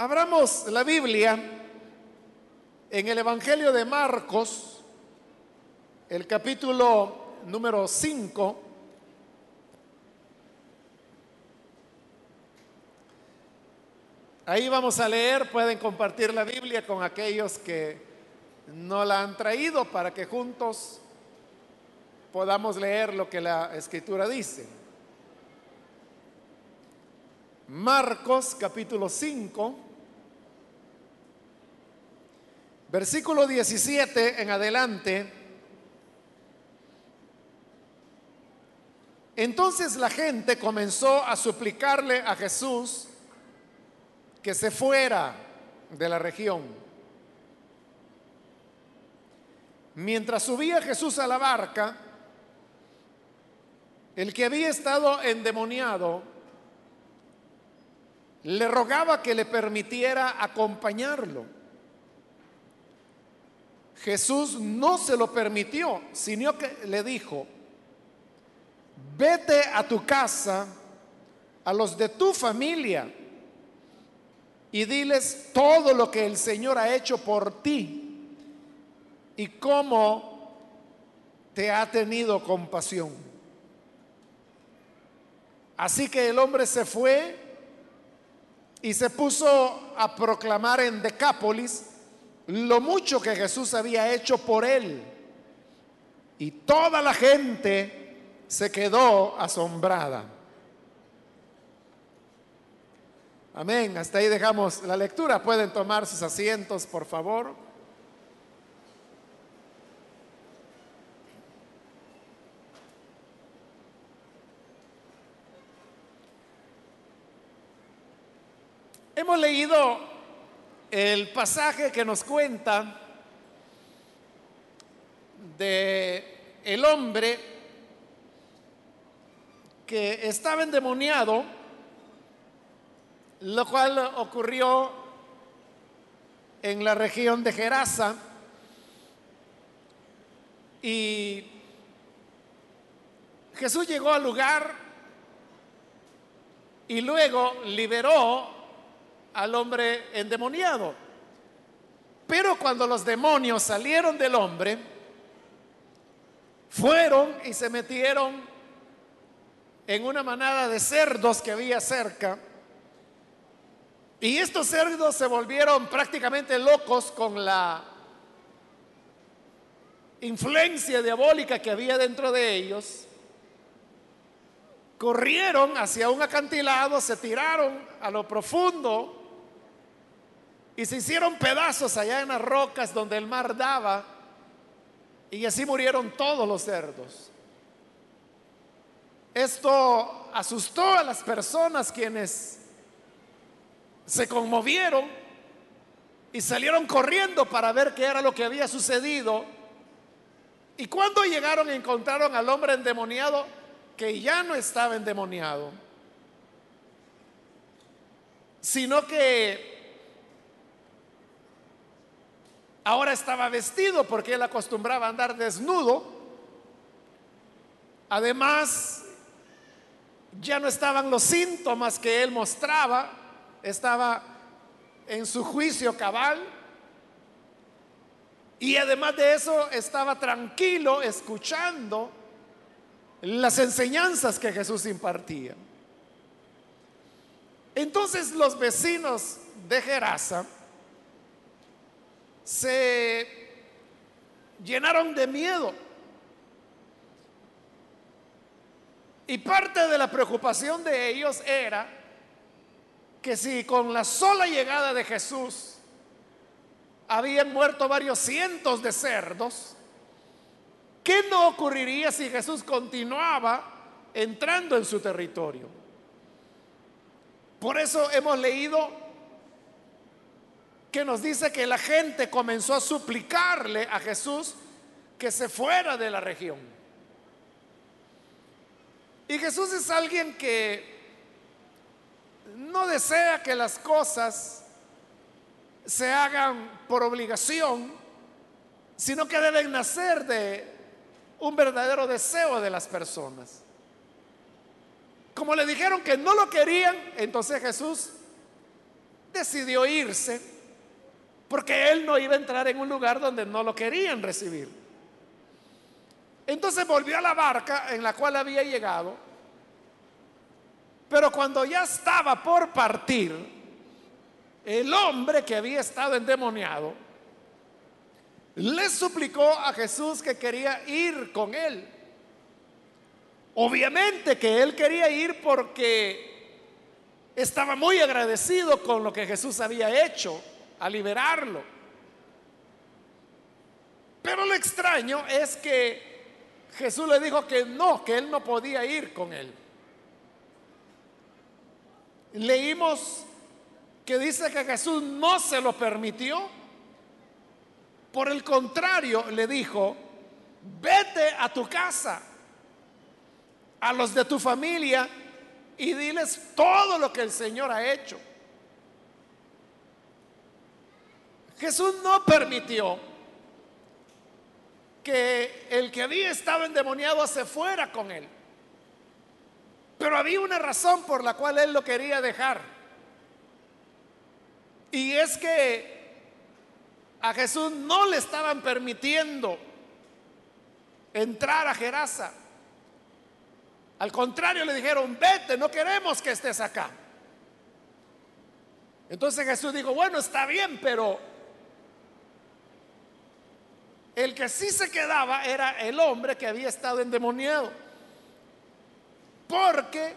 Abramos la Biblia en el Evangelio de Marcos, el capítulo número 5. Ahí vamos a leer, pueden compartir la Biblia con aquellos que no la han traído para que juntos podamos leer lo que la escritura dice. Marcos capítulo 5, versículo 17 en adelante. Entonces la gente comenzó a suplicarle a Jesús que se fuera de la región. Mientras subía Jesús a la barca, el que había estado endemoniado le rogaba que le permitiera acompañarlo. Jesús no se lo permitió, sino que le dijo, vete a tu casa, a los de tu familia, y diles todo lo que el Señor ha hecho por ti y cómo te ha tenido compasión. Así que el hombre se fue y se puso a proclamar en Decápolis lo mucho que Jesús había hecho por él. Y toda la gente se quedó asombrada. Amén. Hasta ahí dejamos la lectura. Pueden tomar sus asientos, por favor. Hemos leído el pasaje que nos cuenta de el hombre que estaba endemoniado, lo cual ocurrió en la región de Gerasa y Jesús llegó al lugar y luego liberó al hombre endemoniado. Pero cuando los demonios salieron del hombre, fueron y se metieron en una manada de cerdos que había cerca. Y estos cerdos se volvieron prácticamente locos con la influencia diabólica que había dentro de ellos. Corrieron hacia un acantilado, se tiraron a lo profundo y se hicieron pedazos allá en las rocas donde el mar daba. Y así murieron todos los cerdos. Esto asustó a las personas quienes se conmovieron y salieron corriendo para ver qué era lo que había sucedido. Y cuando llegaron encontraron al hombre endemoniado que ya no estaba endemoniado, sino que Ahora estaba vestido porque él acostumbraba a andar desnudo. Además, ya no estaban los síntomas que él mostraba, estaba en su juicio cabal. Y además de eso, estaba tranquilo escuchando las enseñanzas que Jesús impartía. Entonces los vecinos de Gerasa se llenaron de miedo. Y parte de la preocupación de ellos era que si con la sola llegada de Jesús habían muerto varios cientos de cerdos, ¿qué no ocurriría si Jesús continuaba entrando en su territorio? Por eso hemos leído que nos dice que la gente comenzó a suplicarle a Jesús que se fuera de la región. Y Jesús es alguien que no desea que las cosas se hagan por obligación, sino que deben nacer de un verdadero deseo de las personas. Como le dijeron que no lo querían, entonces Jesús decidió irse porque él no iba a entrar en un lugar donde no lo querían recibir. Entonces volvió a la barca en la cual había llegado, pero cuando ya estaba por partir, el hombre que había estado endemoniado le suplicó a Jesús que quería ir con él. Obviamente que él quería ir porque estaba muy agradecido con lo que Jesús había hecho a liberarlo. Pero lo extraño es que Jesús le dijo que no, que él no podía ir con él. Leímos que dice que Jesús no se lo permitió. Por el contrario, le dijo, vete a tu casa a los de tu familia y diles todo lo que el Señor ha hecho. Jesús no permitió que el que había estado endemoniado se fuera con él. Pero había una razón por la cual él lo quería dejar. Y es que a Jesús no le estaban permitiendo entrar a Gerasa. Al contrario, le dijeron, vete, no queremos que estés acá. Entonces Jesús dijo, bueno, está bien, pero el que sí se quedaba era el hombre que había estado endemoniado. Porque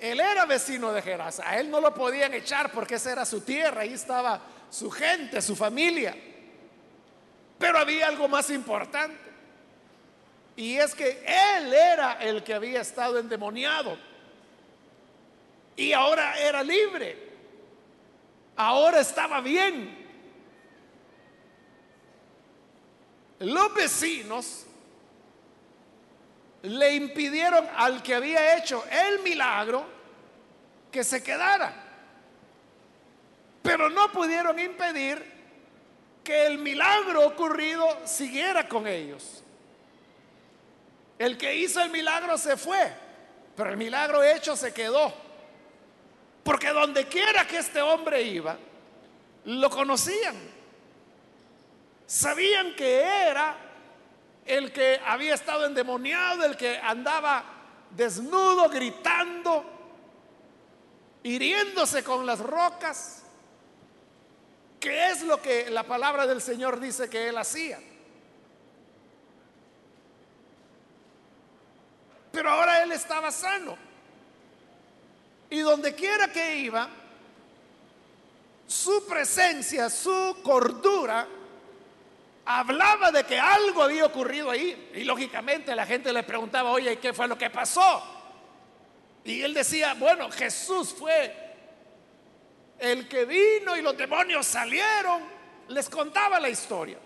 él era vecino de Gerasa. A él no lo podían echar porque esa era su tierra. Ahí estaba su gente, su familia. Pero había algo más importante. Y es que él era el que había estado endemoniado. Y ahora era libre. Ahora estaba bien. Los vecinos le impidieron al que había hecho el milagro que se quedara. Pero no pudieron impedir que el milagro ocurrido siguiera con ellos. El que hizo el milagro se fue, pero el milagro hecho se quedó. Porque donde quiera que este hombre iba, lo conocían. Sabían que era el que había estado endemoniado, el que andaba desnudo, gritando, hiriéndose con las rocas. ¿Qué es lo que la palabra del Señor dice que él hacía? Pero ahora él estaba sano. Y donde quiera que iba, su presencia, su cordura, hablaba de que algo había ocurrido ahí. Y lógicamente la gente le preguntaba, oye, ¿qué fue lo que pasó? Y él decía, bueno, Jesús fue el que vino y los demonios salieron. Les contaba la historia.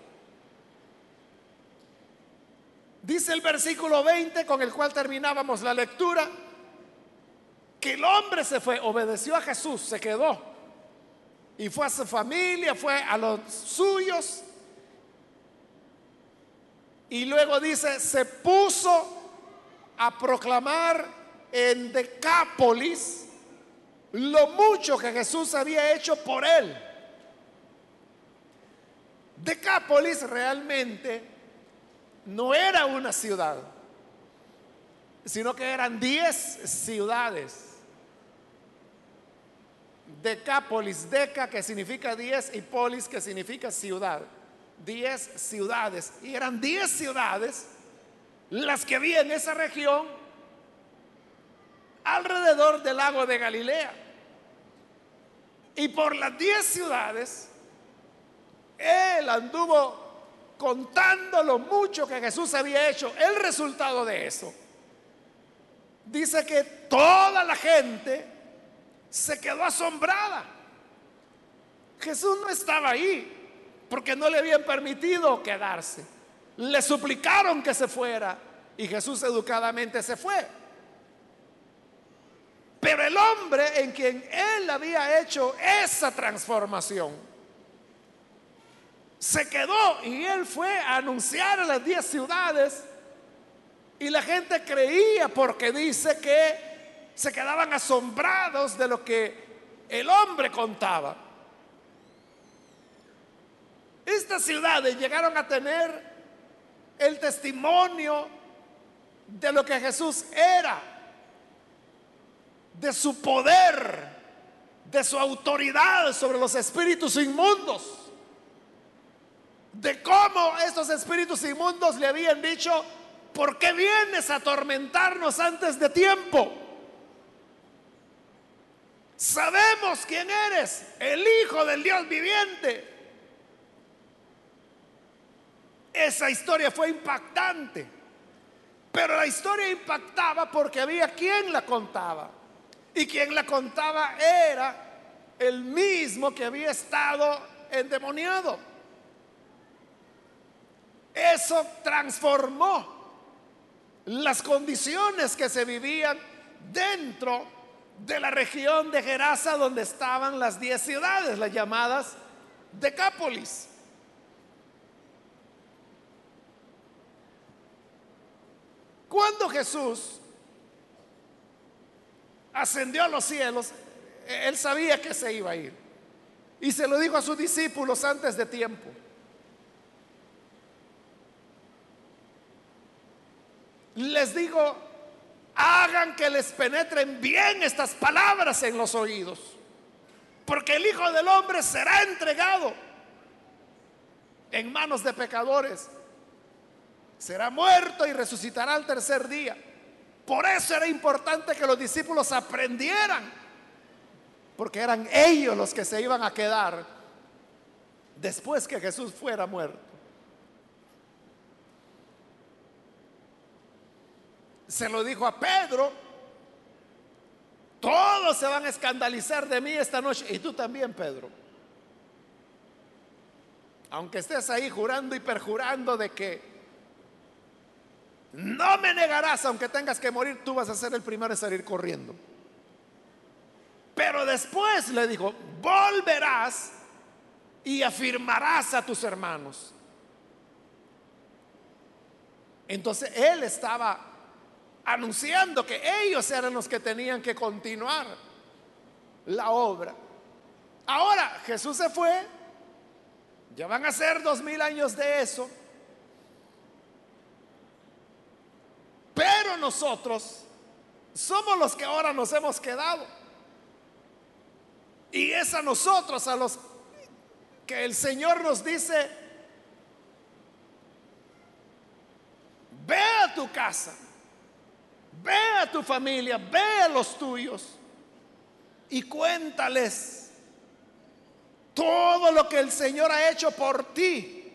Dice el versículo 20 con el cual terminábamos la lectura, que el hombre se fue, obedeció a Jesús, se quedó. Y fue a su familia, fue a los suyos. Y luego dice, se puso a proclamar en Decápolis lo mucho que Jesús había hecho por él. Decápolis realmente no era una ciudad, sino que eran diez ciudades. Decápolis, deca que significa diez y polis que significa ciudad. Diez ciudades. Y eran diez ciudades las que había en esa región alrededor del lago de Galilea. Y por las diez ciudades, él anduvo contando lo mucho que Jesús había hecho, el resultado de eso, dice que toda la gente se quedó asombrada. Jesús no estaba ahí porque no le habían permitido quedarse. Le suplicaron que se fuera y Jesús educadamente se fue. Pero el hombre en quien él había hecho esa transformación, se quedó y él fue a anunciar a las diez ciudades y la gente creía porque dice que se quedaban asombrados de lo que el hombre contaba. Estas ciudades llegaron a tener el testimonio de lo que Jesús era, de su poder, de su autoridad sobre los espíritus inmundos, de cómo estos espíritus inmundos le habían dicho, ¿por qué vienes a atormentarnos antes de tiempo? Sabemos quién eres, el Hijo del Dios viviente. Esa historia fue impactante, pero la historia impactaba porque había quien la contaba. Y quien la contaba era el mismo que había estado endemoniado. Eso transformó las condiciones que se vivían dentro de la región de Gerasa donde estaban las diez ciudades, las llamadas Decápolis. Cuando Jesús ascendió a los cielos, él sabía que se iba a ir. Y se lo dijo a sus discípulos antes de tiempo. Les digo, hagan que les penetren bien estas palabras en los oídos, porque el Hijo del Hombre será entregado en manos de pecadores, será muerto y resucitará al tercer día. Por eso era importante que los discípulos aprendieran, porque eran ellos los que se iban a quedar después que Jesús fuera muerto. Se lo dijo a Pedro, todos se van a escandalizar de mí esta noche, y tú también, Pedro. Aunque estés ahí jurando y perjurando de que no me negarás, aunque tengas que morir, tú vas a ser el primero en salir corriendo. Pero después le dijo, volverás y afirmarás a tus hermanos. Entonces él estaba anunciando que ellos eran los que tenían que continuar la obra. Ahora Jesús se fue, ya van a ser dos mil años de eso. Pero nosotros somos los que ahora nos hemos quedado. Y es a nosotros a los que el Señor nos dice, ve a tu casa, ve a tu familia, ve a los tuyos y cuéntales todo lo que el Señor ha hecho por ti,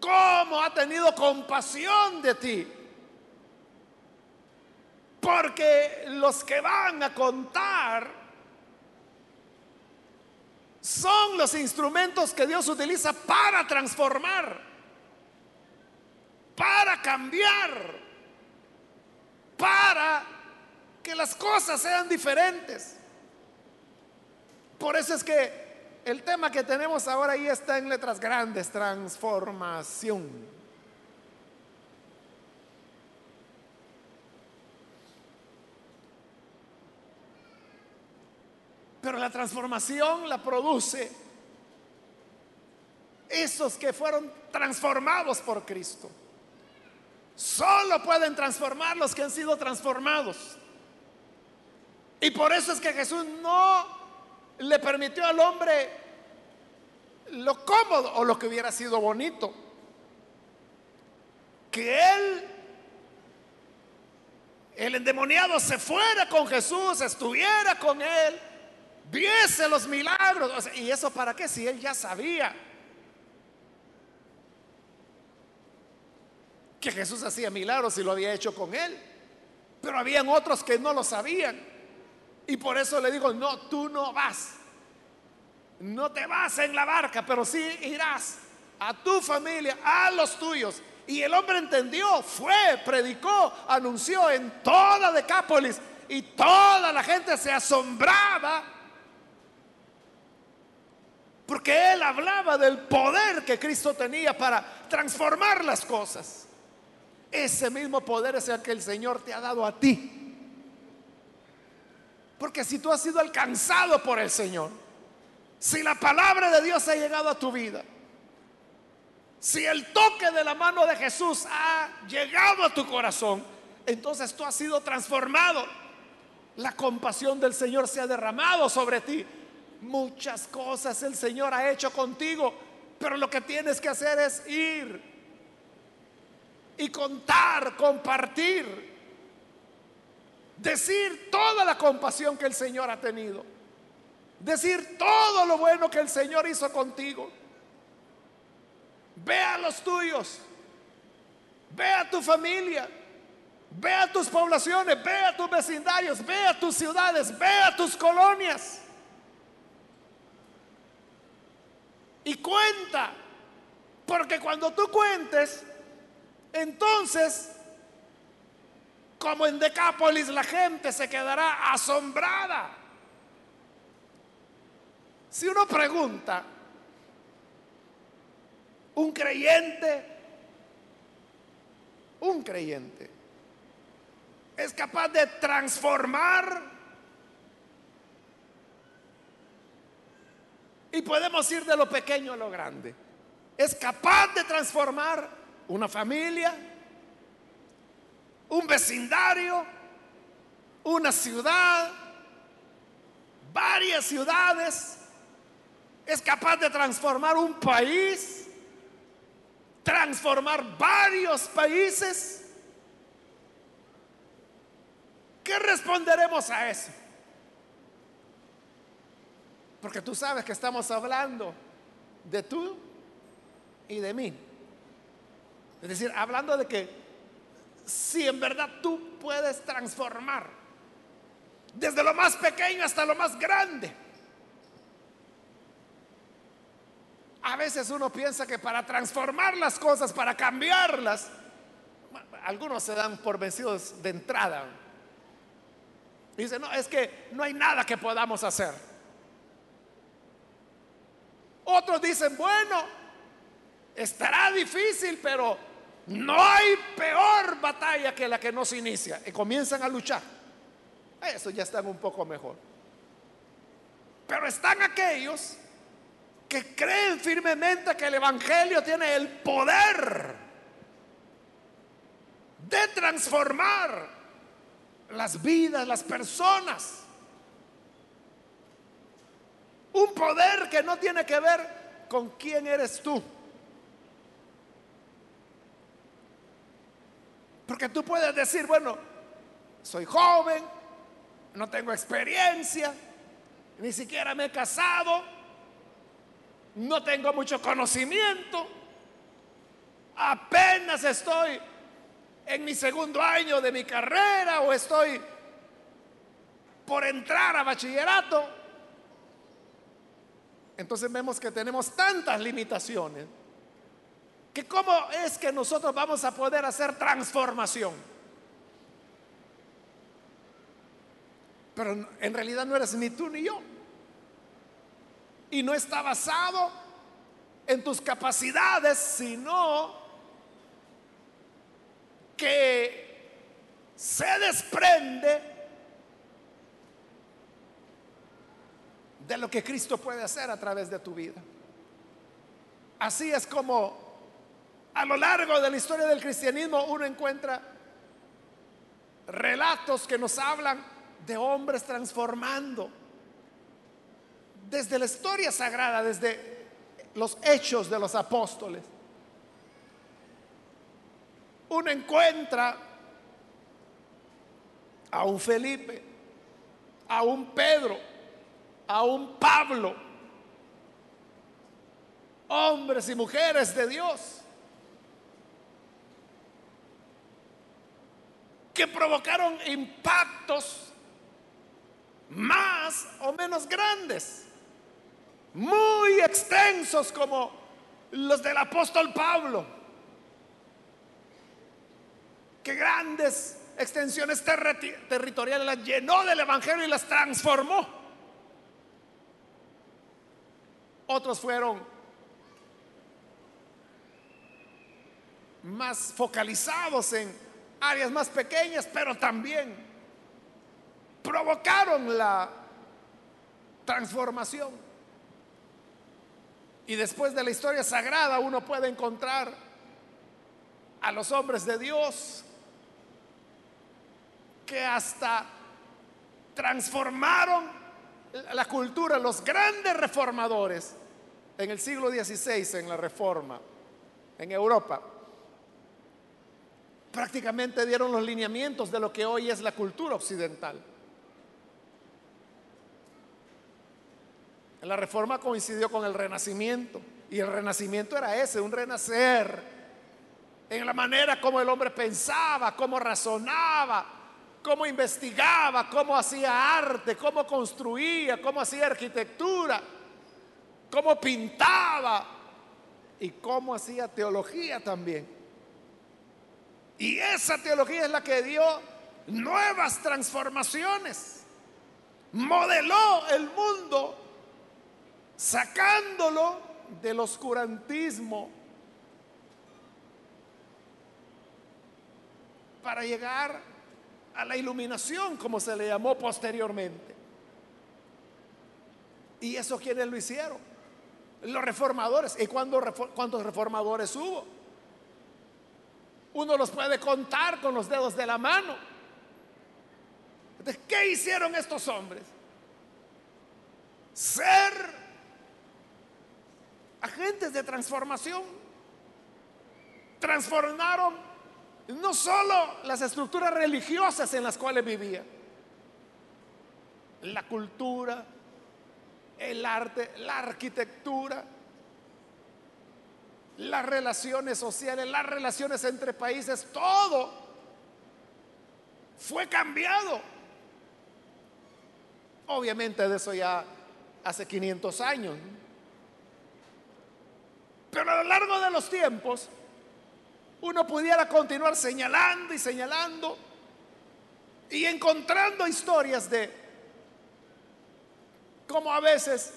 cómo ha tenido compasión de ti porque los que van a contar son los instrumentos que Dios utiliza para transformar, para cambiar, para que las cosas sean diferentes. Por eso es que el tema que tenemos ahora ahí está en letras grandes, transformación. Pero la transformación la produce esos que fueron transformados por Cristo. Solo pueden transformar los que han sido transformados. Y por eso es que Jesús no le permitió al hombre lo cómodo o lo que hubiera sido bonito. Que él, el endemoniado, se fuera con Jesús, estuviera con él viese los milagros. ¿Y eso para qué? Si él ya sabía que Jesús hacía milagros y lo había hecho con él. Pero habían otros que no lo sabían. Y por eso le digo, no, tú no vas. No te vas en la barca, pero sí irás a tu familia, a los tuyos. Y el hombre entendió, fue, predicó, anunció en toda Decápolis. Y toda la gente se asombraba porque él hablaba del poder que Cristo tenía para transformar las cosas. Ese mismo poder es el que el Señor te ha dado a ti. Porque si tú has sido alcanzado por el Señor, si la palabra de Dios ha llegado a tu vida, si el toque de la mano de Jesús ha llegado a tu corazón, entonces tú has sido transformado. La compasión del Señor se ha derramado sobre ti. Muchas cosas el Señor ha hecho contigo, pero lo que tienes que hacer es ir y contar, compartir, decir toda la compasión que el Señor ha tenido, decir todo lo bueno que el Señor hizo contigo. Ve a los tuyos, ve a tu familia, ve a tus poblaciones, ve a tus vecindarios, ve a tus ciudades, ve a tus colonias. Y cuenta, porque cuando tú cuentes, entonces, como en Decápolis, la gente se quedará asombrada. Si uno pregunta, un creyente, un creyente, es capaz de transformar y podemos ir de lo pequeño a lo grande. Es capaz de transformar una familia, un vecindario, una ciudad, varias ciudades. Es capaz de transformar un país, transformar varios países. ¿Qué responderemos a eso? Porque tú sabes que estamos hablando de tú y de mí. Es decir, hablando de que si en verdad tú puedes transformar desde lo más pequeño hasta lo más grande. A veces uno piensa que para transformar las cosas, para cambiarlas, algunos se dan por vencidos de entrada. Dicen, no, es que no hay nada que podamos hacer. Otros dicen, bueno, estará difícil, pero no hay peor batalla que la que no se inicia y comienzan a luchar. Eso ya están un poco mejor. Pero están aquellos que creen firmemente que el Evangelio tiene el poder de transformar las vidas, las personas. Un poder que no tiene que ver con quién eres tú Porque tú puedes decir, bueno, soy joven, no tengo experiencia, ni siquiera me he casado, no tengo mucho conocimiento, apenas estoy en mi segundo año de mi carrera o estoy por entrar a bachillerato. Entonces vemos que tenemos tantas limitaciones cómo es que nosotros vamos a poder hacer transformación. Pero en realidad no eres ni tú ni yo. Y no está basado en tus capacidades, sino que se desprende de lo que Cristo puede hacer a través de tu vida. Así es como a lo largo de la historia del cristianismo uno encuentra relatos que nos hablan de hombres transformando. Desde la historia sagrada, desde los hechos de los apóstoles, uno encuentra a un Felipe, a un Pedro, a un Pablo, hombres y mujeres de Dios. Que provocaron impactos más o menos grandes, muy extensos como los del apóstol Pablo, que grandes extensiones territoriales las llenó del Evangelio y las transformó. Otros fueron más focalizados en áreas más pequeñas, pero también provocaron la transformación. Y después de la historia sagrada uno puede encontrar a los hombres de Dios que hasta transformaron la cultura, los grandes reformadores en el siglo XVI en la reforma en Europa prácticamente dieron los lineamientos de lo que hoy es la cultura occidental. La reforma coincidió con el renacimiento y el renacimiento era ese, un renacer en la manera como el hombre pensaba, cómo razonaba, cómo investigaba, cómo hacía arte, cómo construía, cómo hacía arquitectura, cómo pintaba y cómo hacía teología también. Y esa teología es la que dio nuevas transformaciones. Modeló el mundo sacándolo del oscurantismo para llegar a la iluminación, como se le llamó posteriormente. ¿Y eso quiénes lo hicieron? Los reformadores. ¿Y cuántos reformadores hubo? Uno los puede contar con los dedos de la mano. ¿qué hicieron estos hombres? Ser agentes de transformación. Transformaron no solo las estructuras religiosas en las cuales vivían, la cultura, el arte, la arquitectura, las relaciones sociales, las relaciones entre países, todo fue cambiado. Obviamente de eso ya hace 500 años. Pero a lo largo de los tiempos, uno pudiera continuar señalando y señalando y encontrando historias de cómo a veces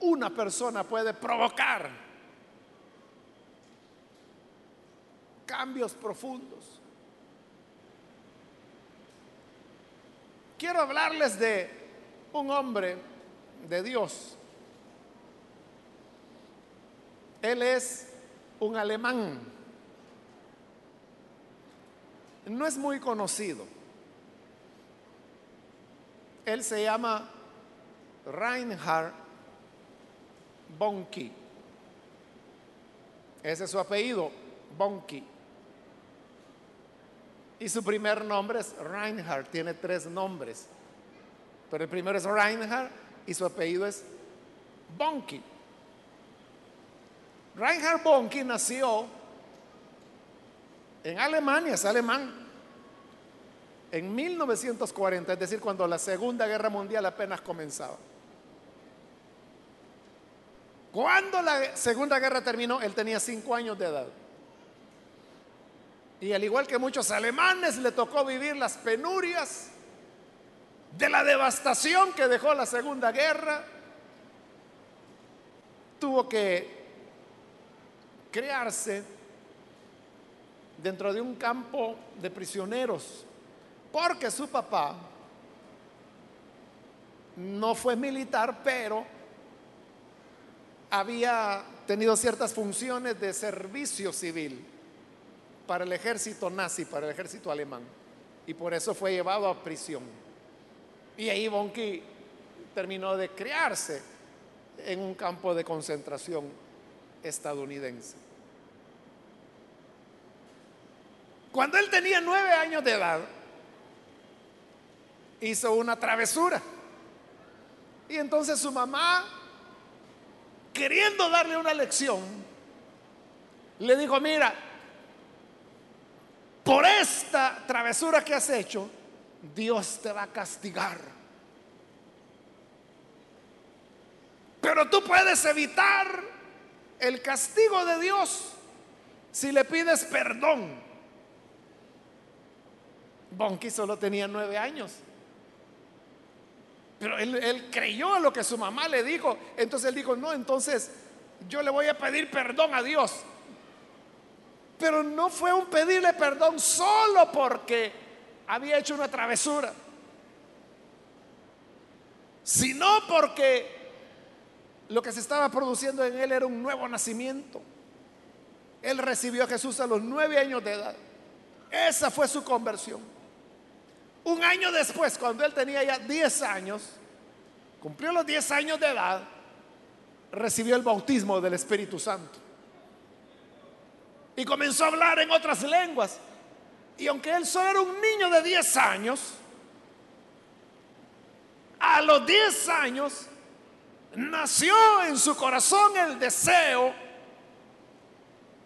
una persona puede provocar cambios profundos. Quiero hablarles de un hombre de Dios. Él es un alemán. No es muy conocido. Él se llama Reinhard Bonke. Ese es su apellido, Bonke. Y su primer nombre es Reinhard, tiene tres nombres. Pero el primero es Reinhard y su apellido es Bonke. Reinhard Bonke nació en Alemania, es alemán, en 1940, es decir, cuando la Segunda Guerra Mundial apenas comenzaba. Cuando la Segunda Guerra terminó, él tenía cinco años de edad. Y al igual que muchos alemanes, le tocó vivir las penurias de la devastación que dejó la Segunda Guerra. Tuvo que crearse dentro de un campo de prisioneros, porque su papá no fue militar, pero había tenido ciertas funciones de servicio civil para el ejército nazi, para el ejército alemán. Y por eso fue llevado a prisión. Y ahí Bonki terminó de criarse en un campo de concentración estadounidense. Cuando él tenía nueve años de edad, hizo una travesura. Y entonces su mamá, queriendo darle una lección, le dijo, mira, por esta travesura que has hecho, Dios te va a castigar. Pero tú puedes evitar el castigo de Dios si le pides perdón. Bonky solo tenía nueve años. Pero él, creyó lo que su mamá le dijo. Entonces él dijo, no, entonces yo le voy a pedir perdón a Dios. Pero no fue un pedirle perdón solo porque había hecho una travesura. sino porque lo que se estaba produciendo en él era un nuevo nacimiento. Él recibió a Jesús a los nueve años de edad. Esa fue su conversión. Un año después, cuando él tenía ya diez años, cumplió los diez años de edad, recibió el bautismo del Espíritu Santo. Y comenzó a hablar en otras lenguas. Y aunque él solo era un niño de diez años, a los 10 años nació en su corazón el deseo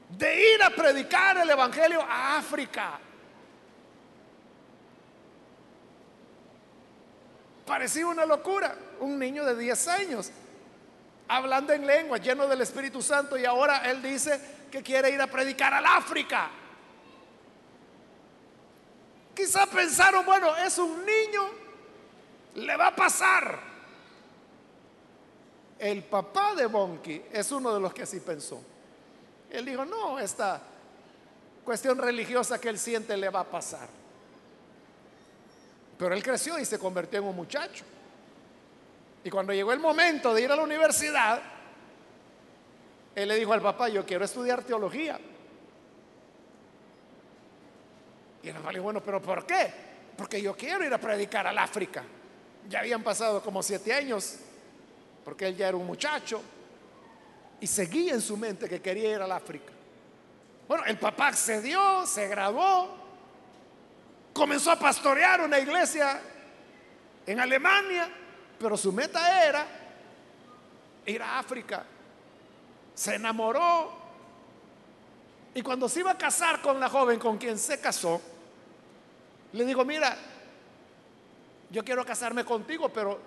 de ir a predicar el Evangelio a África. Parecía una locura, un niño de 10 años, hablando en lengua, lleno del Espíritu Santo, y ahora él dice que quiere ir a predicar al África. Quizá pensaron, bueno, es un niño le va a pasar. El papá de Bonky es uno de los que así pensó. Él dijo, no, esta cuestión religiosa que él siente le va a pasar. Pero él creció y se convirtió en un muchacho. Y cuando llegó el momento de ir a la universidad, él le dijo al papá, yo quiero estudiar teología. Y el papá le dijo, bueno, pero ¿por qué? Porque yo quiero ir a predicar al África. Ya habían pasado como siete años, porque él ya era un muchacho, y seguía en su mente que quería ir al África. Bueno, el papá accedió, se graduó, comenzó a pastorear una iglesia en Alemania, pero su meta era ir a África. Se enamoró y cuando se iba a casar con la joven con quien se casó, le digo, mira, yo quiero casarme contigo, pero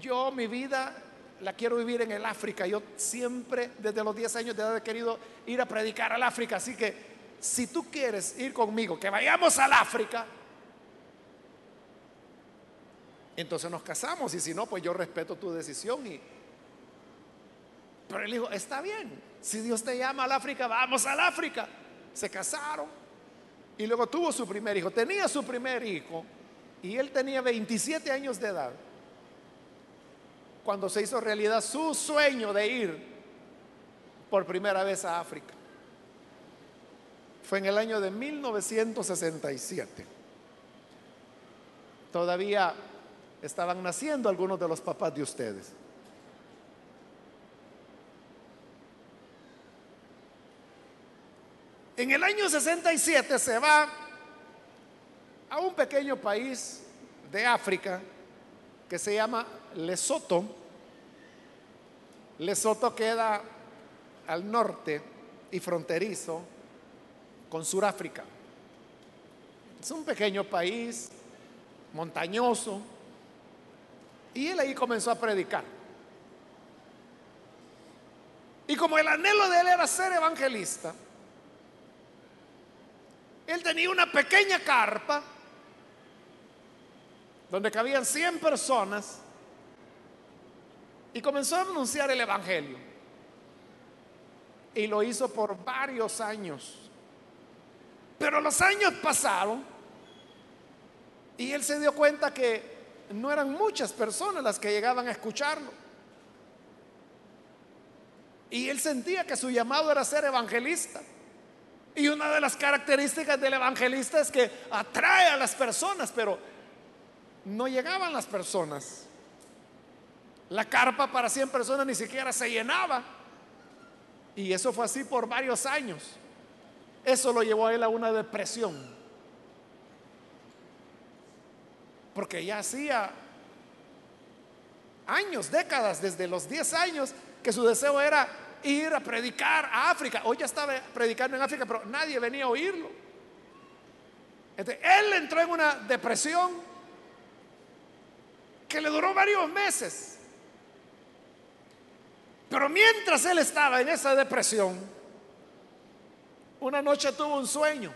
yo mi vida la quiero vivir en el África. Yo siempre desde los 10 años de edad he querido ir a predicar al África. Así que si tú quieres ir conmigo, que vayamos al África, entonces nos casamos. Y si no, pues yo respeto tu decisión. Y... Pero él dijo, está bien, si Dios te llama al África, vamos al África. Se casaron y luego tuvo su primer hijo. Tenía su primer hijo y él tenía 27 años de edad cuando se hizo realidad su sueño de ir por primera vez a África. Fue en el año de 1967. Todavía estaban naciendo algunos de los papás de ustedes. En el año 67 se va a un pequeño país de África que se llama Lesoto. Lesoto queda al norte y fronterizo con Suráfrica. Es un pequeño país montañoso y él ahí comenzó a predicar. Y como el anhelo de él era ser evangelista, él tenía una pequeña carpa donde cabían 100 personas, y comenzó a anunciar el Evangelio. Y lo hizo por varios años. Pero los años pasaron y él se dio cuenta que no eran muchas personas las que llegaban a escucharlo. Y él sentía que su llamado era ser evangelista. Y una de las características del evangelista es que atrae a las personas, pero no llegaban las personas. La carpa para 100 personas ni siquiera se llenaba. Y eso fue así por varios años. Eso lo llevó a él a una depresión. Porque ya hacía años, décadas, desde los 10 años, que su deseo era ir a predicar a África. Hoy ya estaba predicando en África, pero nadie venía a oírlo. él entró en una depresión que le duró varios meses. Pero mientras él estaba en esa depresión, una noche tuvo un sueño.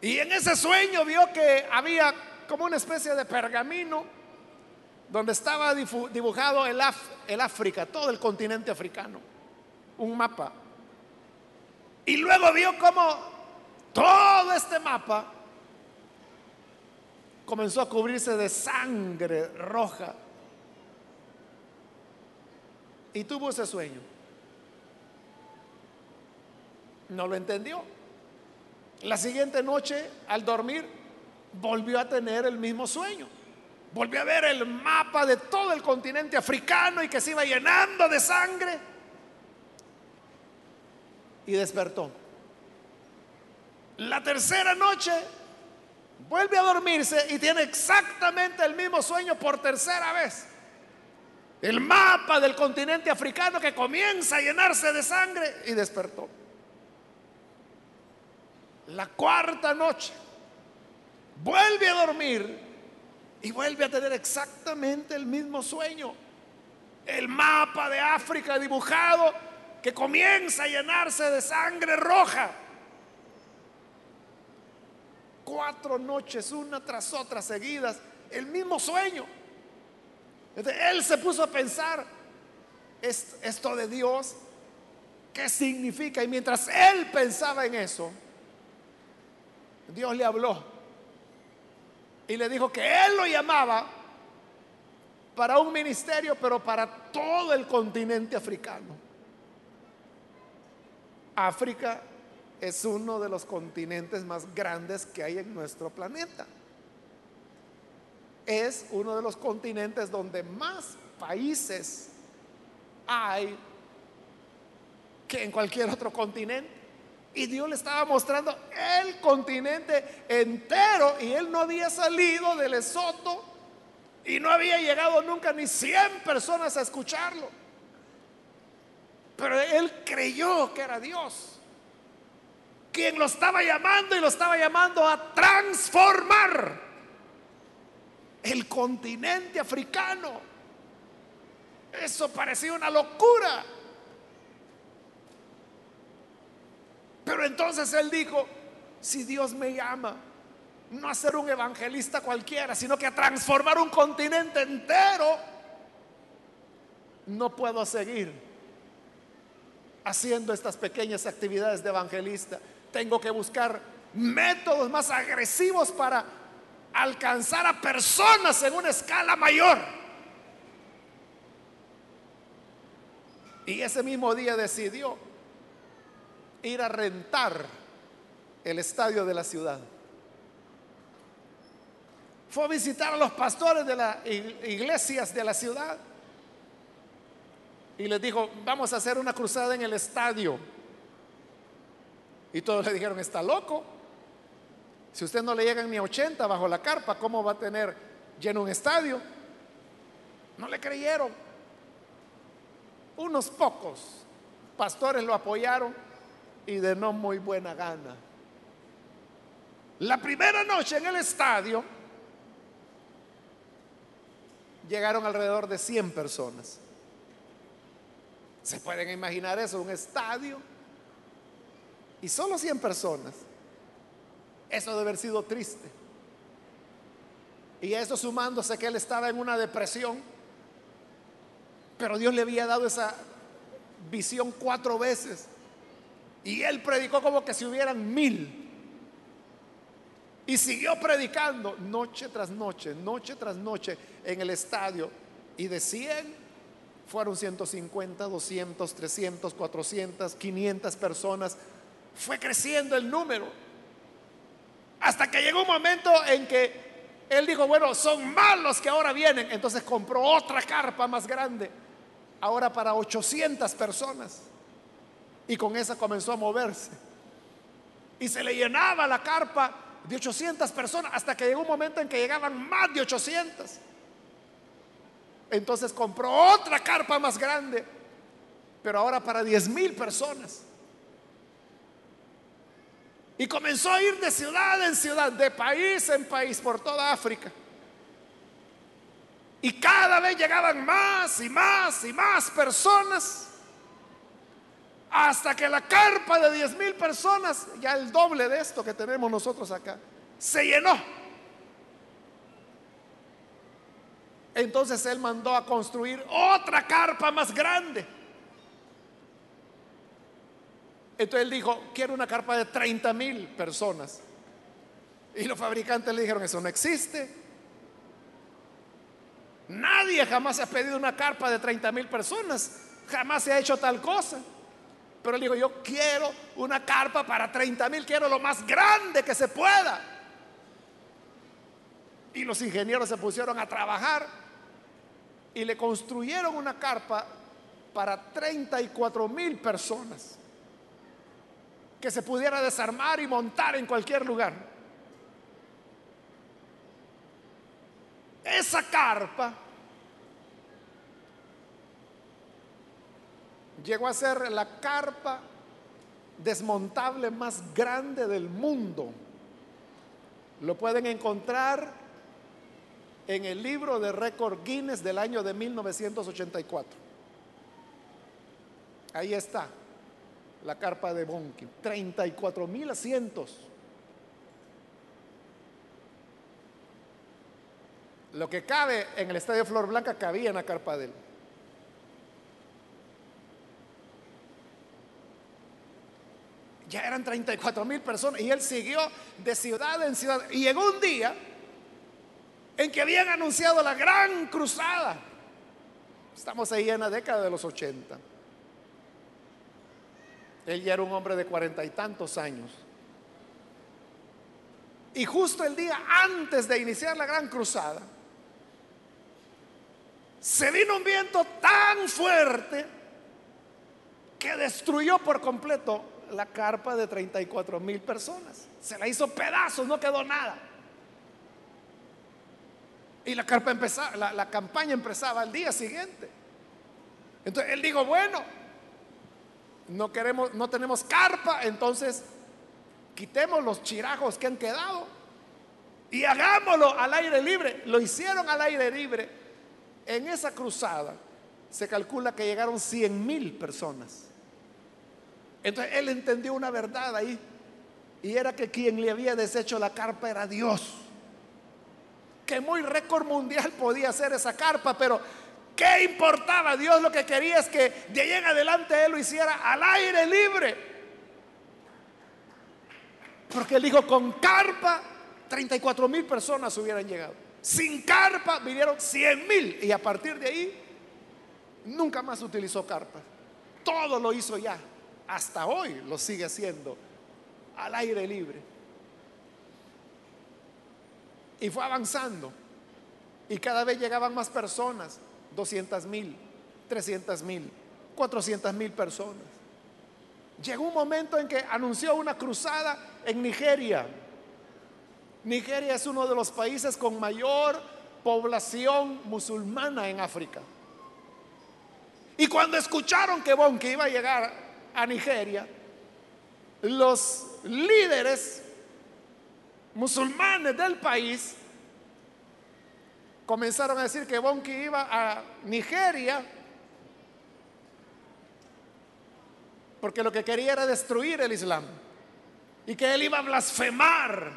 Y en ese sueño vio que había como una especie de pergamino donde estaba dibujado el, el África, todo el continente africano, un mapa. Y luego vio como todo este mapa comenzó a cubrirse de sangre roja. Y tuvo ese sueño. No lo entendió. La siguiente noche, al dormir, volvió a tener el mismo sueño. Volvió a ver el mapa de todo el continente africano y que se iba llenando de sangre. Y despertó. La tercera noche vuelve a dormirse y tiene exactamente el mismo sueño por tercera vez. El mapa del continente africano que comienza a llenarse de sangre y despertó. La cuarta noche vuelve a dormir y vuelve a tener exactamente el mismo sueño. El mapa de África dibujado que comienza a llenarse de sangre roja. Cuatro noches, una tras otra seguidas, el mismo sueño. él se puso a pensar, esto de Dios, ¿qué significa? Y mientras él pensaba en eso, Dios le habló y le dijo que él lo llamaba para un ministerio, pero para todo el continente africano. África es uno de los continentes más grandes que hay en nuestro planeta. Es uno de los continentes donde más países hay que en cualquier otro continente. Y Dios le estaba mostrando el continente entero y él no había salido del Lesoto y no había llegado nunca ni 100 personas a escucharlo. Pero él creyó que era Dios quien lo estaba llamando y lo estaba llamando a transformar el continente africano. Eso parecía una locura. Pero entonces él dijo, si Dios me llama, no a ser un evangelista cualquiera, sino que a transformar un continente entero, no puedo seguir haciendo estas pequeñas actividades de evangelista. Tengo que buscar métodos más agresivos para alcanzar a personas en una escala mayor. Y ese mismo día decidió ir a rentar el estadio de la ciudad. Fue a visitar a los pastores de las iglesias de la ciudad y les dijo, vamos a hacer una cruzada en el estadio. Y todos le dijeron, está loco. Si usted no le llegan ni a 80 bajo la carpa, ¿cómo va a tener lleno un estadio? No le creyeron. Unos pocos pastores lo apoyaron y de no muy buena gana. La primera noche en el estadio llegaron alrededor de 100 personas. ¿Se pueden imaginar eso? Un estadio y solo 100 personas. Eso debe haber sido triste. Y eso sumándose que él estaba en una depresión, pero Dios le había dado esa visión cuatro veces. Y él predicó como que si hubieran mil. Y siguió predicando noche tras noche, noche tras noche en el estadio. Y de 100 fueron 150, 200, 300, 400, 500 personas. Fue creciendo el número. Hasta que llegó un momento en que él dijo, bueno, son malos que ahora vienen. Entonces compró otra carpa más grande. Ahora para 800 personas y con esa comenzó a moverse. Y se le llenaba la carpa de 800 personas hasta que llegó un momento en que llegaban más de 800. Entonces compró otra carpa más grande, pero ahora para 10 mil personas. Y comenzó a ir de ciudad en ciudad, de país en país, por toda África. Y cada vez llegaban más y más y más personas hasta que la carpa de 10 mil personas, ya el doble de esto que tenemos nosotros acá, se llenó. Entonces él mandó a construir otra carpa más grande. Entonces él dijo, quiero una carpa de 30 mil personas. Y los fabricantes le dijeron, eso no existe. nadie jamás ha pedido una carpa de 30 mil personas, jamás se ha hecho tal cosa. Pero él dijo, yo quiero una carpa para 30 mil, quiero lo más grande que se pueda. Y los ingenieros se pusieron a trabajar y le construyeron una carpa para 34 mil personas que se pudiera desarmar y montar en cualquier lugar. Esa carpa llegó a ser la carpa desmontable más grande del mundo. Lo pueden encontrar en el libro de récord Guinness del año de 1984. Ahí está la carpa de Bonkin, 34 mil asientos. Lo que cabe en el estadio Flor Blanca cabía en la carpa de él. Ya eran 34 mil personas y él siguió de ciudad en ciudad. Y llegó un día en que habían anunciado la gran cruzada. Estamos ahí en la década de los 80. Él ya era un hombre de cuarenta y tantos años. Y justo el día antes de iniciar la gran cruzada, se vino un viento tan fuerte que destruyó por completo la carpa de 34 mil personas. Se la hizo pedazos, no quedó nada. Y la, carpa empezaba, la, campaña empezaba al día siguiente. Entonces él dijo, bueno, no queremos, no tenemos carpa, entonces quitemos los chirajos que han quedado y hagámoslo al aire libre. Lo hicieron al aire libre. En esa cruzada se calcula que llegaron 100 mil personas. Entonces él entendió una verdad ahí y era que quien le había deshecho la carpa era Dios. Que muy récord mundial podía hacer esa carpa, pero ¿Qué importaba? Dios lo que quería es que de ahí en adelante Él lo hiciera al aire libre. Porque Él dijo, con carpa, 34 mil personas hubieran llegado. Sin carpa vinieron 100 mil. Y a partir de ahí, nunca más utilizó carpa. Todo lo hizo ya. Hasta hoy lo sigue haciendo al aire libre. Y fue avanzando. Y cada vez llegaban más personas. 200 mil, 300 mil, 400 mil personas. Llegó un momento en que anunció una cruzada en Nigeria. Nigeria es uno de los países con mayor población musulmana en África. Y cuando escucharon que Bonke iba a llegar a Nigeria, los líderes musulmanes del país comenzaron a decir que Bonki iba a Nigeria porque lo que quería era destruir el Islam y que él iba a blasfemar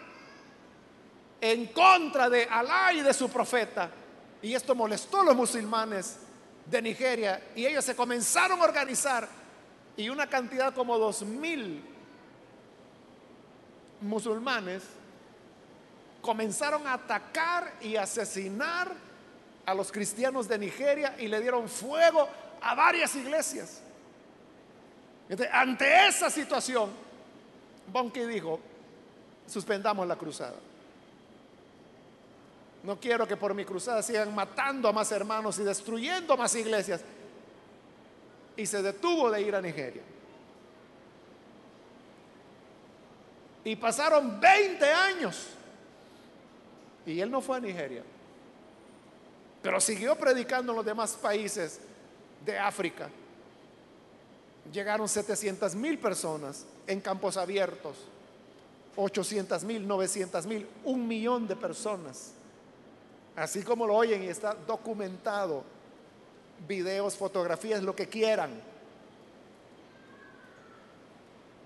en contra de Alá y de su profeta. Y esto molestó a los musulmanes de Nigeria y ellos se comenzaron a organizar y una cantidad como dos mil musulmanes comenzaron a atacar y asesinar a los cristianos de Nigeria y le dieron fuego a varias iglesias. ante esa situación, Bonke dijo, suspendamos la cruzada. No quiero que por mi cruzada sigan matando a más hermanos y destruyendo más iglesias. Y se detuvo de ir a Nigeria. Y pasaron 20 años y él no fue a Nigeria, pero siguió predicando en los demás países de África. Llegaron 700 mil personas en campos abiertos, 800 mil, 900 mil, un millón de personas. Así como lo oyen y está documentado, videos, fotografías, lo que quieran.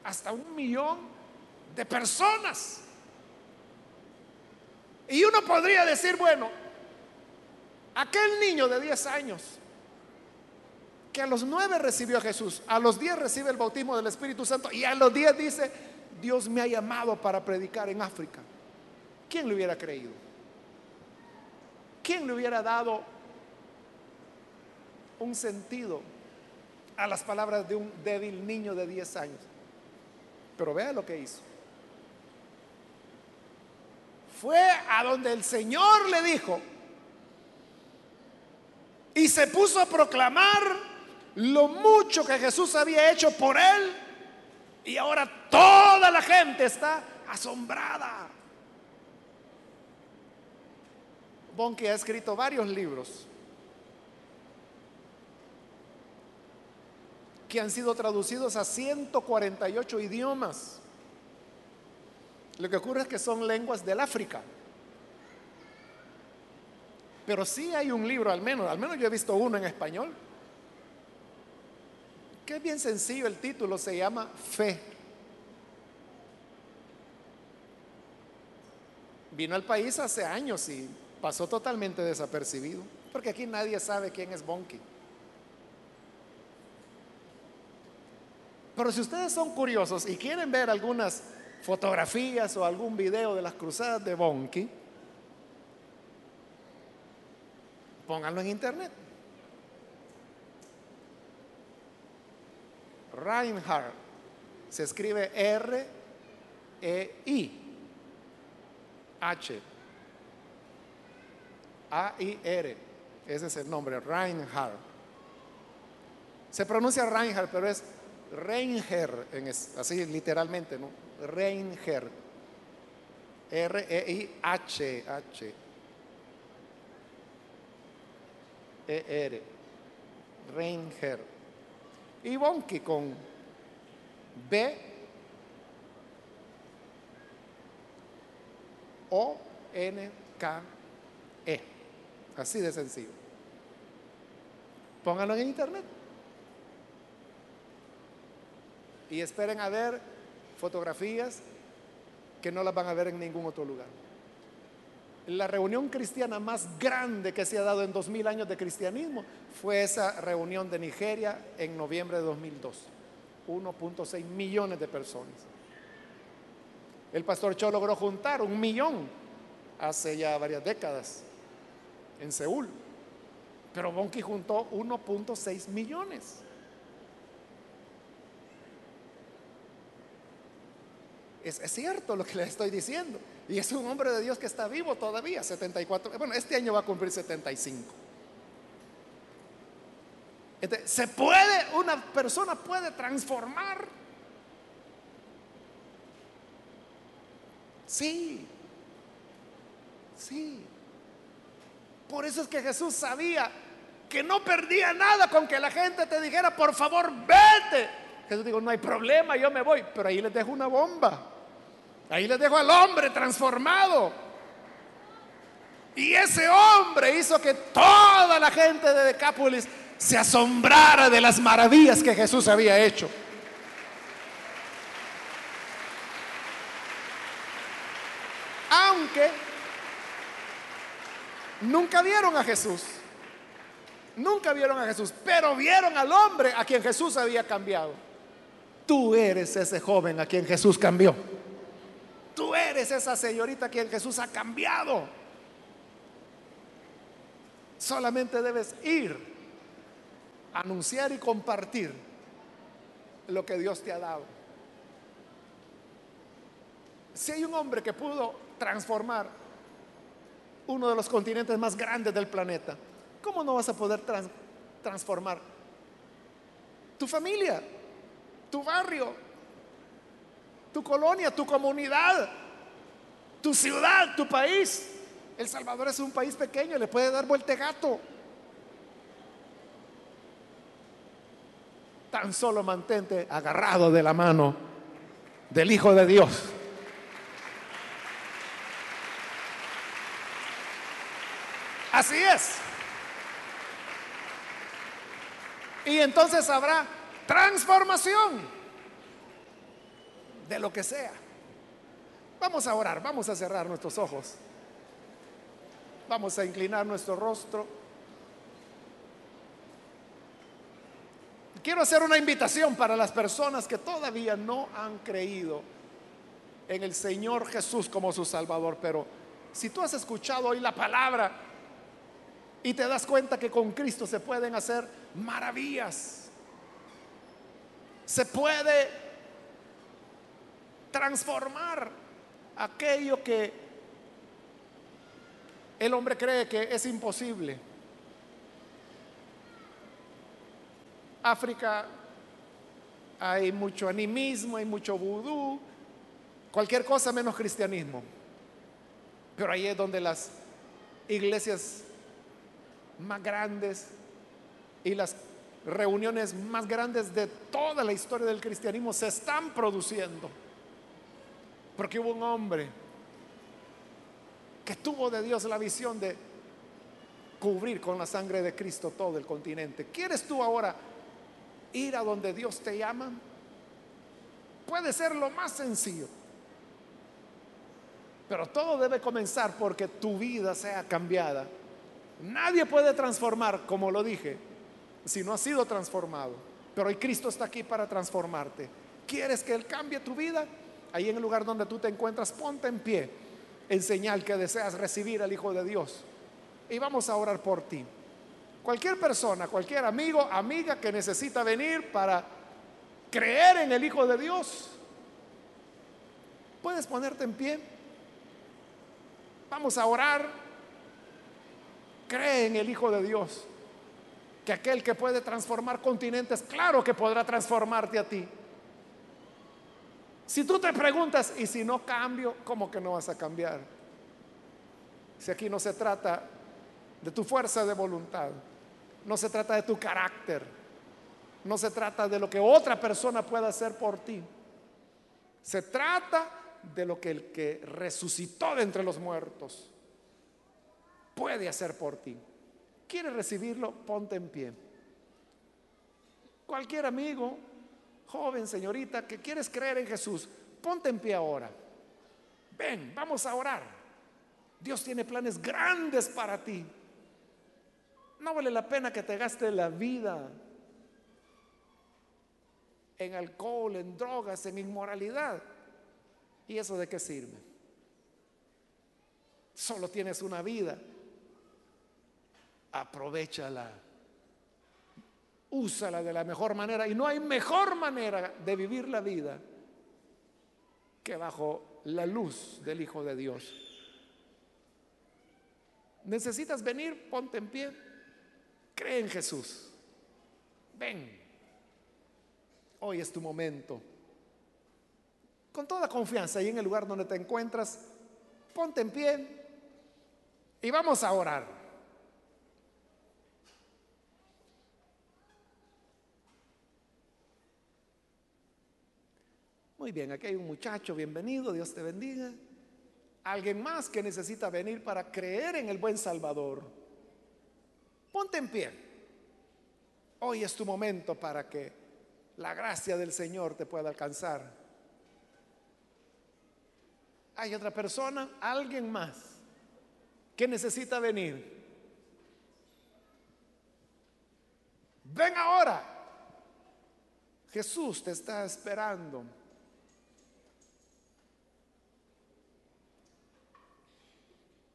Hasta un millón de personas. Y uno podría decir, bueno, aquel niño de 10 años que a los 9 recibió a Jesús, a los 10 recibe el bautismo del Espíritu Santo y a los 10 dice, Dios me ha llamado para predicar en África. ¿Quién le hubiera creído? ¿Quién le hubiera dado un sentido a las palabras de un débil niño de 10 años. Pero vea lo que hizo. Fue a donde el Señor le dijo y se puso a proclamar lo mucho que Jesús había hecho por él y ahora toda la gente está asombrada. Bonke ha escrito varios libros que han sido traducidos a 148 idiomas. Lo que ocurre es que son lenguas del África. Pero sí hay un libro, al menos, al menos yo he visto uno en español, que es bien sencillo, el título se llama Fe. Vino al país hace años y pasó totalmente desapercibido, porque aquí nadie sabe quién es Bonky. Pero si ustedes son curiosos y quieren ver algunas fotografías o algún video de las cruzadas de Bonky, pónganlo en internet. Reinhardt se escribe R E I H A I R. Ese es el nombre, Reinhardt. Se pronuncia Reinhardt, pero es Reinger, en así literalmente, ¿no? Reinger. R-E-I-H. H. E-R. Reinger. Y Bonki con B. O-N-K-E. Así de sencillo. Pónganlo en internet y esperen a ver fotografías que no las van a ver en ningún otro lugar. La reunión cristiana más grande que se ha dado en 2000 años de cristianismo fue esa reunión de Nigeria en noviembre de 2002. 1.6 millones de personas. El pastor Cho logró juntar un millón hace ya varias décadas en Seúl, pero Bonki juntó 1.6 millones. Es, cierto lo que le estoy diciendo. Y es un hombre de Dios que está vivo todavía, 74. Bueno, este año va a cumplir 75. se puede, una persona puede transformar. Sí, sí. Por eso es que Jesús sabía que no perdía nada con que la gente te dijera, por favor, vete. Jesús dijo, no hay problema, yo me voy. Pero ahí les dejo una bomba. Ahí les dejo al hombre transformado. Y ese hombre hizo que toda la gente de Decápolis se asombrara de las maravillas que Jesús había hecho. Aunque nunca vieron a Jesús. Nunca vieron a Jesús, pero vieron al hombre a quien Jesús había cambiado. Tú eres ese joven a quien Jesús cambió. Tú eres esa señorita a quien Jesús ha cambiado. Solamente debes ir, anunciar y compartir lo que Dios te ha dado. Si hay un hombre que pudo transformar uno de los continentes más grandes del planeta, ¿cómo no vas a poder transformar tu familia, tu barrio, tu colonia, tu comunidad, tu ciudad, tu país. El Salvador es un país pequeño, le puede dar vuelta gato. Tan solo mantente agarrado de la mano del Hijo de Dios. Así es. Y entonces habrá transformación de lo que sea. Vamos a orar, vamos a cerrar nuestros ojos. Vamos a inclinar nuestro rostro. Quiero hacer una invitación para las personas que todavía no han creído en el Señor Jesús como su Salvador, pero si tú has escuchado hoy la palabra Y te das cuenta que con Cristo se pueden hacer maravillas. Se puede transformar aquello que el hombre cree que es imposible. África hay mucho animismo, hay mucho vudú, cualquier cosa menos cristianismo. Pero ahí es donde las iglesias más grandes y las reuniones más grandes de toda la historia del cristianismo se están produciendo. Porque hubo un hombre que tuvo de Dios la visión de cubrir con la sangre de Cristo todo el continente. ¿Quieres tú ahora ir a donde Dios te llama? Puede ser lo más sencillo. Pero todo debe comenzar porque tu vida sea cambiada. Nadie puede transformar, como lo dije, si no ha sido transformado. Pero hoy Cristo está aquí para transformarte. ¿Quieres que Él cambie tu vida? Ahí en el lugar donde tú te encuentras, ponte en pie en señal que deseas recibir al Hijo de Dios. Y vamos a orar por ti. Cualquier persona, cualquier amigo, amiga que necesita venir para creer en el Hijo de Dios, puedes ponerte en pie. Vamos a orar. Cree en el Hijo de Dios. Que aquel que puede transformar continentes, claro que podrá transformarte a ti. Si tú te preguntas, ¿y si no cambio? ¿Cómo que no vas a cambiar? Si aquí no se trata de tu fuerza de voluntad, no se trata de tu carácter, no se trata de lo que otra persona pueda hacer por ti. Se trata de lo que el que resucitó de entre los muertos puede hacer por ti. ¿Quieres recibirlo? Ponte en pie. Cualquier amigo, joven, señorita, que quieres creer en Jesús, ponte en pie ahora. Ven, vamos a orar. Dios tiene planes grandes para ti. No vale la pena que te gaste la vida en alcohol, en drogas, en inmoralidad. ¿Y eso de qué sirve? Solo tienes una vida. Aprovechala. Úsala de la mejor manera. Y no hay mejor manera de vivir la vida que bajo la luz del Hijo de Dios. ¿Necesitas venir? Ponte en pie. Cree en Jesús. Ven. Hoy es tu momento con toda confianza ahí en el lugar donde te encuentras, ponte en pie y vamos a orar. Muy bien, aquí hay un muchacho, bienvenido, Dios te bendiga. Alguien más que necesita venir para creer en el buen Salvador. Ponte en pie. Hoy es tu momento para que la gracia del Señor te pueda alcanzar. Hay otra persona, alguien más, que necesita venir. Ven ahora. Jesús te está esperando.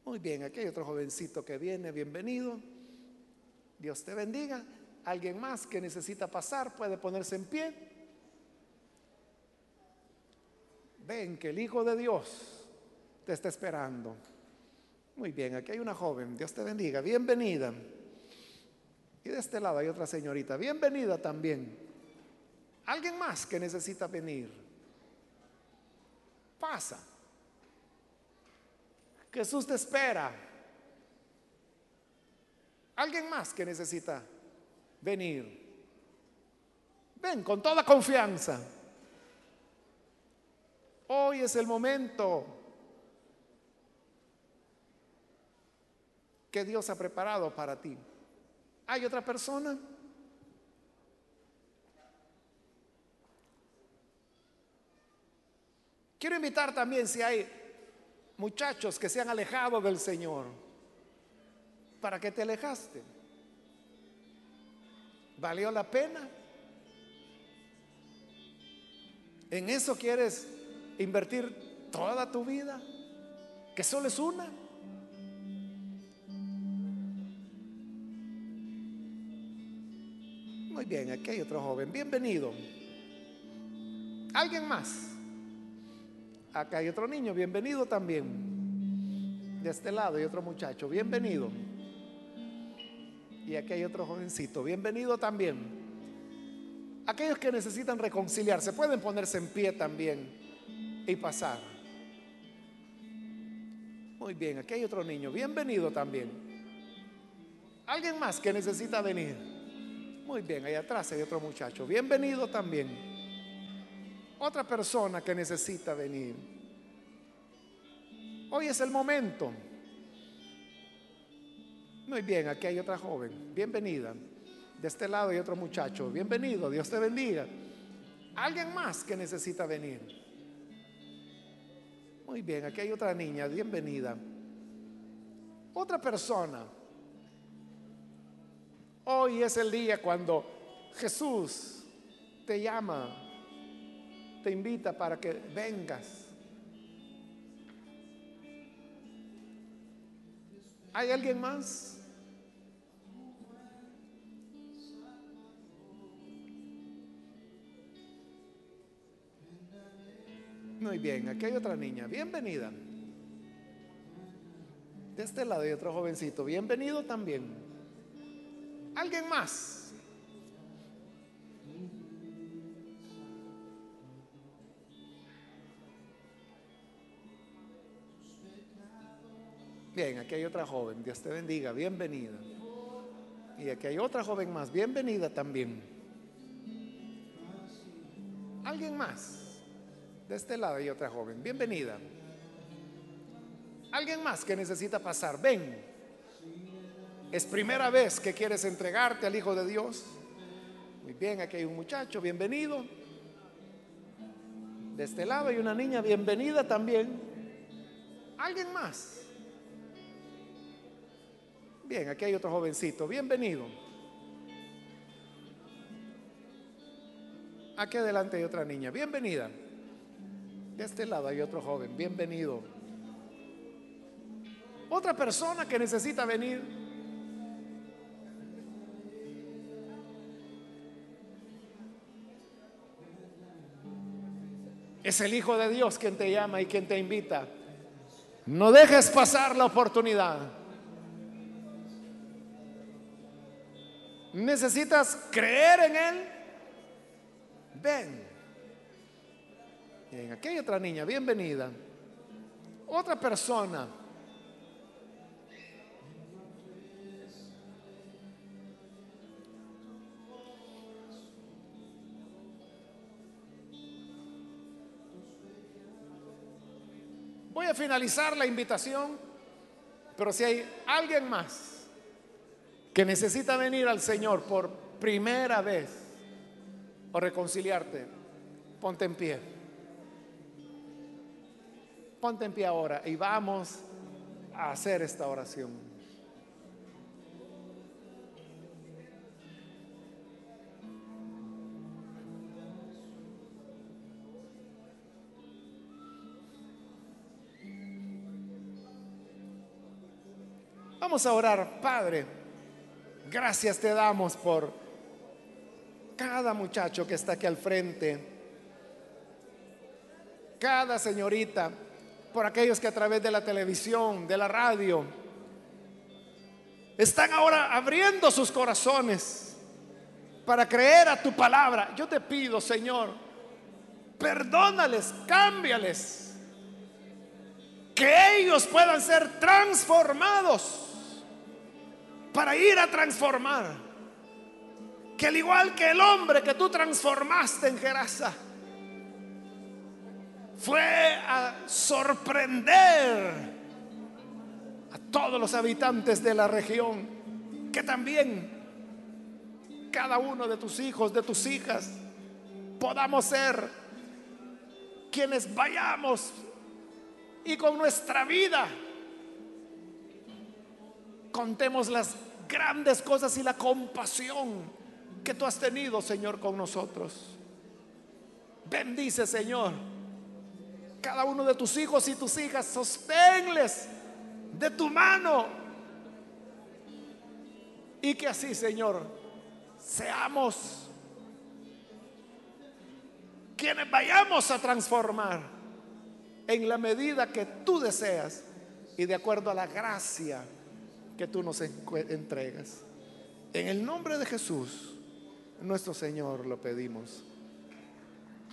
Muy bien, aquí hay otro jovencito que viene, bienvenido. Dios te bendiga. Alguien más que necesita pasar puede ponerse en pie. Ven que el Hijo de Dios te está esperando. Muy bien, aquí hay una joven, Dios te bendiga, bienvenida. Y de este lado hay otra señorita, bienvenida también. Alguien más que necesita venir. Pasa. Jesús te espera. Alguien más que necesita venir. Ven con toda confianza. Hoy es el momento que Dios ha preparado para ti. ¿Hay otra persona? Quiero invitar también si hay muchachos que se han alejado del Señor. ¿Para qué te alejaste? ¿Valió la pena? ¿En eso quieres invertir toda tu vida? Que solo es una. Muy bien, aquí hay otro joven. Bienvenido. ¿Alguien más? Acá hay otro niño. Bienvenido también. De este lado hay otro muchacho. Bienvenido. Y aquí hay otro jovencito. Bienvenido también. Aquellos que necesitan reconciliarse pueden ponerse en pie también y pasar. Muy bien, aquí hay otro niño. Bienvenido también. ¿Alguien más que necesita venir? Muy bien, ahí atrás hay otro muchacho. Bienvenido también. Otra persona que necesita venir. Hoy es el momento. Muy bien, aquí hay otra joven. Bienvenida. De este lado hay otro muchacho. Bienvenido, Dios te bendiga. ¿Alguien más que necesita venir? Muy bien, aquí hay otra niña. Bienvenida. Otra persona. Hoy es el día cuando Jesús te llama, te invita para que vengas. ¿Hay alguien más? Muy bien, aquí hay otra niña. Bienvenida. De este lado hay otro jovencito. Bienvenido también. ¿Alguien más? Bien, aquí hay otra joven. Dios te bendiga. Bienvenida. Y aquí hay otra joven más. Bienvenida también. ¿Alguien más? De este lado hay otra joven. Bienvenida. ¿Alguien más que necesita pasar? Ven. Es primera vez que quieres entregarte al Hijo de Dios. Muy bien, aquí hay un muchacho, bienvenido. De este lado hay una niña, bienvenida también. ¿Alguien más? Bien, aquí hay otro jovencito, bienvenido. Aquí adelante hay otra niña, bienvenida. De este lado hay otro joven, bienvenido. Otra persona que necesita venir Es el Hijo de Dios quien te llama y quien te invita. No dejes pasar la oportunidad. Necesitas creer en Él. Ven. Bien, aquí hay otra niña, bienvenida. Otra persona Voy a finalizar la invitación, pero si hay alguien más que necesita venir al Señor por primera vez o reconciliarte, ponte en pie. Ponte en pie ahora y vamos a hacer esta oración. Vamos a orar, Padre. Gracias te damos por cada muchacho que está aquí al frente, cada señorita, por aquellos que a través de la televisión, de la radio, están ahora abriendo sus corazones para creer a tu palabra. Yo te pido, Señor, perdónales, cámbiales, que ellos puedan ser transformados para ir a transformar. Que al igual que el hombre que tú transformaste en Gerasa, fue a sorprender a todos los habitantes de la región, que también cada uno de tus hijos, de tus hijas, podamos ser quienes vayamos y con nuestra vida contemos las grandes cosas y la compasión que tú has tenido, Señor, con nosotros. Bendice, Señor, cada uno de tus hijos y tus hijas, sosténles de tu mano. Y que así, Señor, seamos quienes vayamos a transformar en la medida que tú deseas y de acuerdo a la gracia que tú nos entregas. En el nombre de Jesús, nuestro Señor, lo pedimos.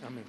Amén.